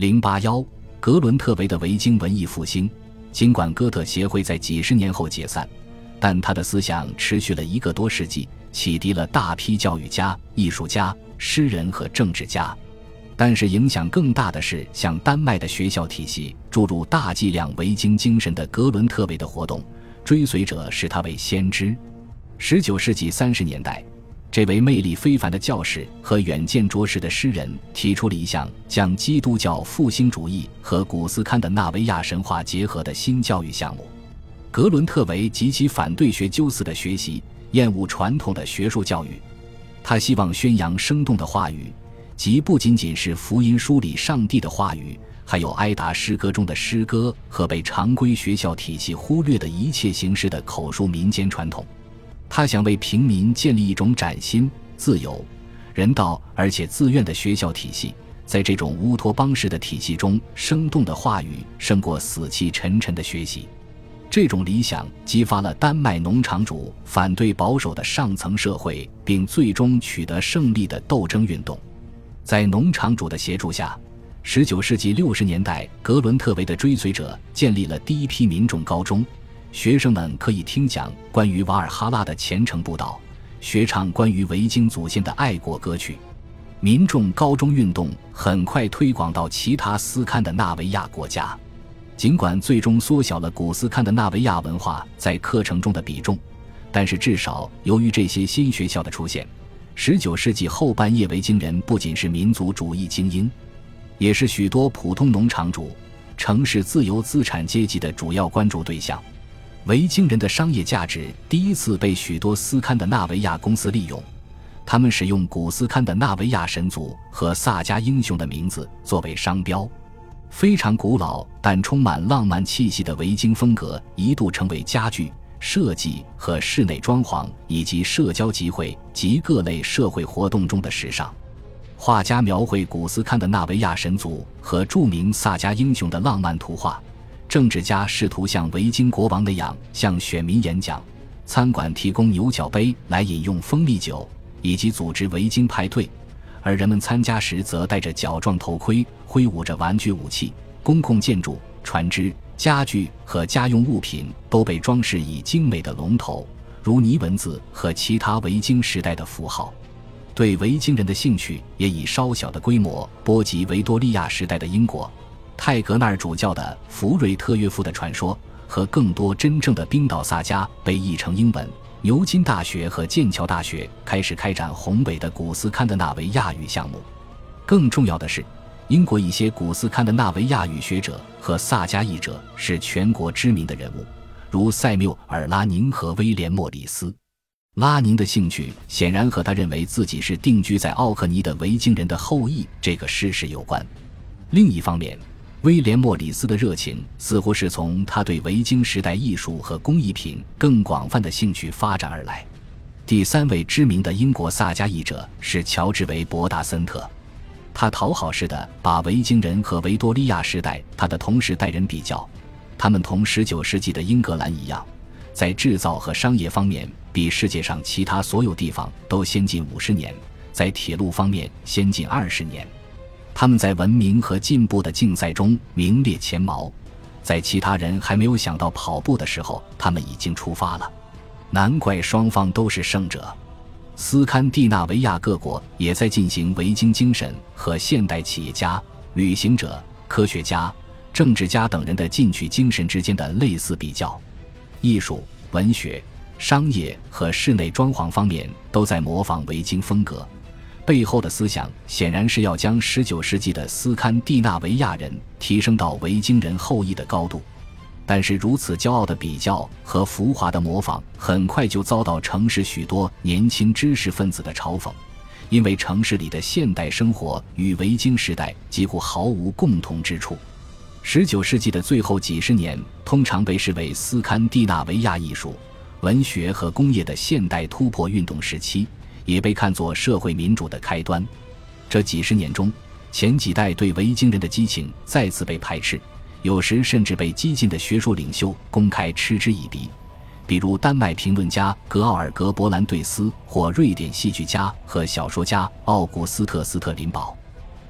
零八幺，格伦特维的维京文艺复兴。尽管哥特协会在几十年后解散，但他的思想持续了一个多世纪，启迪了大批教育家、艺术家、诗人和政治家。但是，影响更大的是向丹麦的学校体系注入大剂量维京精神的格伦特维的活动，追随者视他为先知。十九世纪三十年代，这位魅力非凡的教士和远见卓识的诗人提出了一项将基督教复兴主义和古斯堪的纳维亚神话结合的新教育项目。格伦特维极其反对学究斯的学习，厌恶传统的学术教育，他希望宣扬生动的话语。即不仅仅是福音书里上帝的话语，还有埃达诗歌中的诗歌和被常规学校体系忽略的一切形式的口述民间传统。他想为平民建立一种崭新、自由、人道而且自愿的学校体系。在这种乌托邦式的体系中，生动的话语胜过死气沉沉的学习。这种理想激发了丹麦农场主反对保守的上层社会，并最终取得胜利的斗争运动。在农场主的协助下，19世纪60年代，格伦特维的追随者建立了第一批民众高中，学生们可以听讲关于瓦尔哈拉的虔诚布道，学唱关于维京祖先的爱国歌曲。民众高中运动很快推广到其他斯堪的纳维亚国家，尽管最终缩小了古斯堪的纳维亚文化在课程中的比重，但是至少由于这些新学校的出现。十九世纪后半叶，维京人不仅是民族主义精英，也是许多普通农场主、城市自由资产阶级的主要关注对象。维京人的商业价值第一次被许多斯堪的纳维亚公司利用，他们使用古斯堪的纳维亚神族和萨迦英雄的名字作为商标。非常古老但充满浪漫气息的维京风格一度成为家具。设计和室内装潢，以及社交集会及各类社会活动中的时尚。画家描绘古斯堪的纳维亚神族和著名萨迦英雄的浪漫图画。政治家试图像维京国王那样向选民演讲。餐馆提供牛角杯来饮用蜂蜜酒，以及组织维京派对。而人们参加时则戴着角状头盔，挥舞着玩具武器。公共建筑、船只。家具和家用物品都被装饰以精美的龙头，如泥文字和其他维京时代的符号。对维京人的兴趣也以稍小的规模波及维多利亚时代的英国。泰格纳尔主教的福瑞特约夫的传说和更多真正的冰岛萨迦被译成英文。牛津大学和剑桥大学开始开展宏伟的古斯堪的纳维亚语项目。更重要的是。英国一些古斯堪的纳维亚语学者和萨迦译者是全国知名的人物，如塞缪尔·拉宁和威廉·莫里斯。拉宁的兴趣显然和他认为自己是定居在奥克尼的维京人的后裔这个事实有关。另一方面，威廉·莫里斯的热情似乎是从他对维京时代艺术和工艺品更广泛的兴趣发展而来。第三位知名的英国萨迦译者是乔治·维伯达森特。他讨好似的把维京人和维多利亚时代他的同时代人比较，他们同19世纪的英格兰一样，在制造和商业方面比世界上其他所有地方都先进五十年，在铁路方面先进二十年。他们在文明和进步的竞赛中名列前茅，在其他人还没有想到跑步的时候，他们已经出发了。难怪双方都是胜者。斯堪的纳维亚各国也在进行维京精神和现代企业家、旅行者、科学家、政治家等人的进取精神之间的类似比较。艺术、文学、商业和室内装潢方面都在模仿维京风格，背后的思想显然是要将19世纪的斯堪的纳维亚人提升到维京人后裔的高度。但是，如此骄傲的比较和浮华的模仿，很快就遭到城市许多年轻知识分子的嘲讽，因为城市里的现代生活与维京时代几乎毫无共同之处。十九世纪的最后几十年通常被视为斯堪的纳维亚艺术、文学和工业的现代突破运动时期，也被看作社会民主的开端。这几十年中，前几代对维京人的激情再次被排斥。有时甚至被激进的学术领袖公开嗤之以鼻，比如丹麦评论家格奥尔格·伯兰对斯或瑞典戏剧家和小说家奥古斯特·斯特林堡。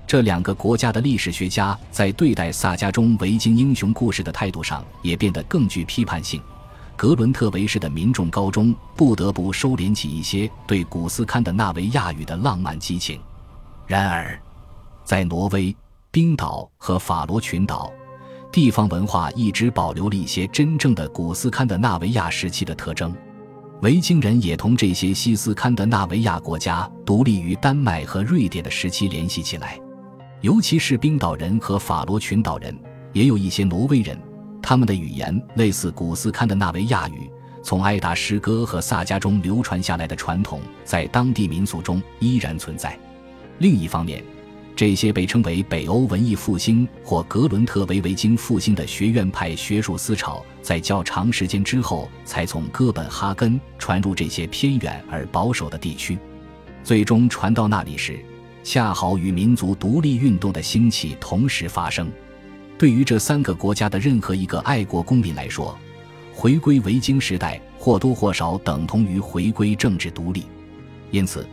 这两个国家的历史学家在对待萨迦中维京英雄故事的态度上也变得更具批判性。格伦特维市的民众高中不得不收敛起一些对古斯堪的纳维亚语的浪漫激情。然而，在挪威、冰岛和法罗群岛，地方文化一直保留了一些真正的古斯堪的纳维亚时期的特征。维京人也同这些西斯堪的纳维亚国家独立于丹麦和瑞典的时期联系起来，尤其是冰岛人和法罗群岛人，也有一些挪威人。他们的语言类似古斯堪的纳维亚语，从埃达诗歌和萨迦中流传下来的传统，在当地民俗中依然存在。另一方面，这些被称为北欧文艺复兴或格伦特维维京复兴的学院派学术思潮，在较长时间之后才从哥本哈根传入这些偏远而保守的地区，最终传到那里时，恰好与民族独立运动的兴起同时发生。对于这三个国家的任何一个爱国公民来说，回归维京时代或多或少等同于回归政治独立。因此，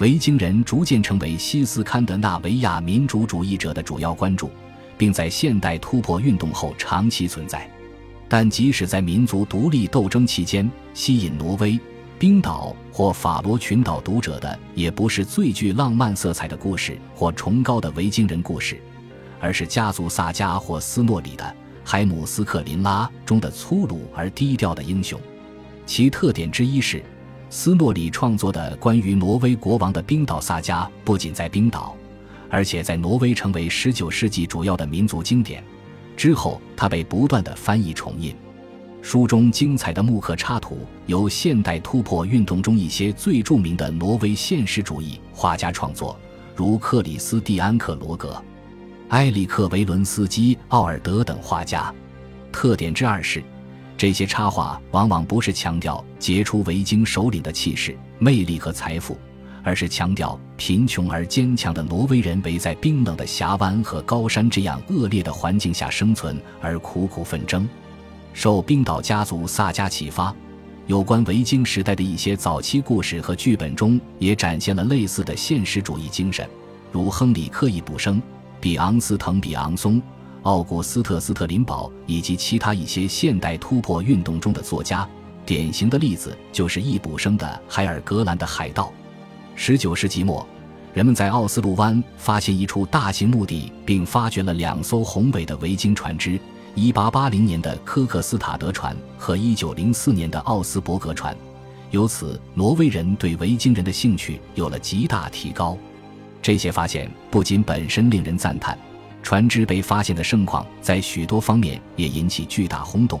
维京人逐渐成为西斯堪的纳维亚民主主义者的主要关注，并在现代突破运动后长期存在。但即使在民族独立斗争期间，吸引挪威、冰岛或法罗群岛读者的也不是最具浪漫色彩的故事或崇高的维京人故事。而是家族萨迦或斯诺里的海姆斯克林拉中的粗鲁而低调的英雄，其特点之一是，斯诺里创作的关于挪威国王的冰岛萨迦不仅在冰岛，而且在挪威成为19世纪主要的民族经典。之后，他被不断的翻译重印。书中精彩的木刻插图由现代突破运动中一些最著名的挪威现实主义画家创作，如克里斯蒂安克罗格。埃里克维伦斯基、奥尔德等画家，特点之二是，这些插画往往不是强调杰出维京首领的气势、魅力和财富，而是强调贫穷而坚强的挪威人为在冰冷的峡湾和高山这样恶劣的环境下生存而苦苦奋争。受冰岛家族萨迦启发，有关维京时代的一些早期故事和剧本中也展现了类似的现实主义精神，如亨利·克伊卜生。比昂斯滕、比昂松、奥古斯特·斯特林堡以及其他一些现代突破运动中的作家，典型的例子就是易卜生的《海尔格兰的海盗》。十九世纪末，人们在奥斯陆湾发现一处大型墓地，并发掘了两艘宏伟的维京船只：一八八零年的科克斯塔德船和一九零四年的奥斯伯格船。由此，挪威人对维京人的兴趣有了极大提高。这些发现不仅本身令人赞叹，船只被发现的盛况在许多方面也引起巨大轰动，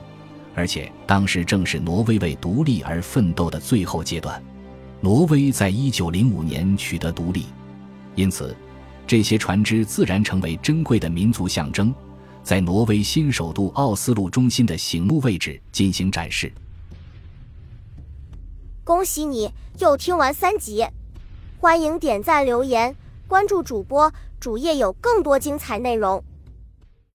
而且当时正是挪威为独立而奋斗的最后阶段。挪威在一九零五年取得独立，因此这些船只自然成为珍贵的民族象征，在挪威新首都奥斯陆中心的醒目位置进行展示。恭喜你又听完三集，欢迎点赞留言。关注主播，主页有更多精彩内容。